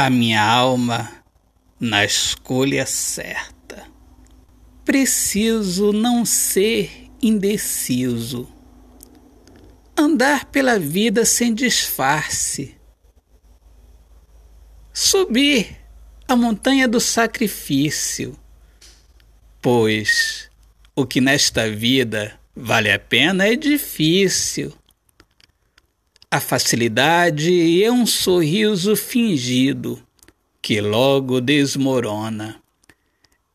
a minha alma na escolha certa. Preciso não ser indeciso. Andar pela vida sem disfarce. Subir a montanha do sacrifício. Pois o que nesta vida vale a pena é difícil a facilidade é um sorriso fingido que logo desmorona.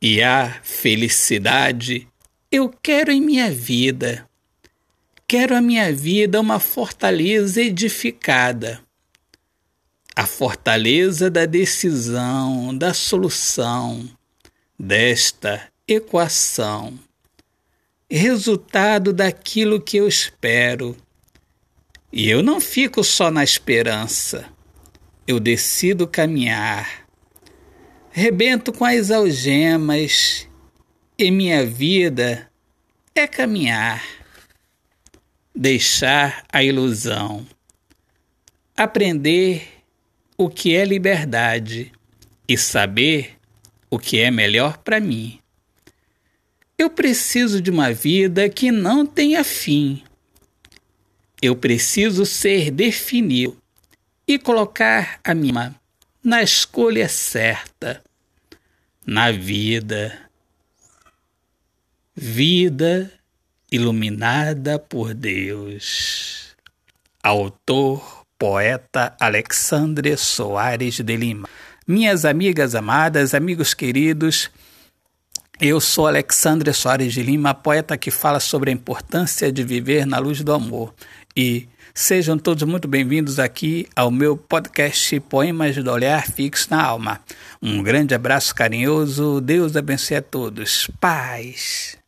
E a felicidade eu quero em minha vida. Quero a minha vida uma fortaleza edificada. A fortaleza da decisão, da solução, desta equação. Resultado daquilo que eu espero e eu não fico só na esperança, eu decido caminhar. Rebento com as algemas e minha vida é caminhar, deixar a ilusão, aprender o que é liberdade e saber o que é melhor para mim. Eu preciso de uma vida que não tenha fim eu preciso ser definido e colocar a minha na escolha certa, na vida. Vida iluminada por Deus. Autor, poeta Alexandre Soares de Lima. Minhas amigas amadas, amigos queridos, eu sou Alexandre Soares de Lima, poeta que fala sobre a importância de viver na luz do amor. E sejam todos muito bem-vindos aqui ao meu podcast Poemas do Olhar Fixo na Alma. Um grande abraço carinhoso, Deus abençoe a todos. Paz.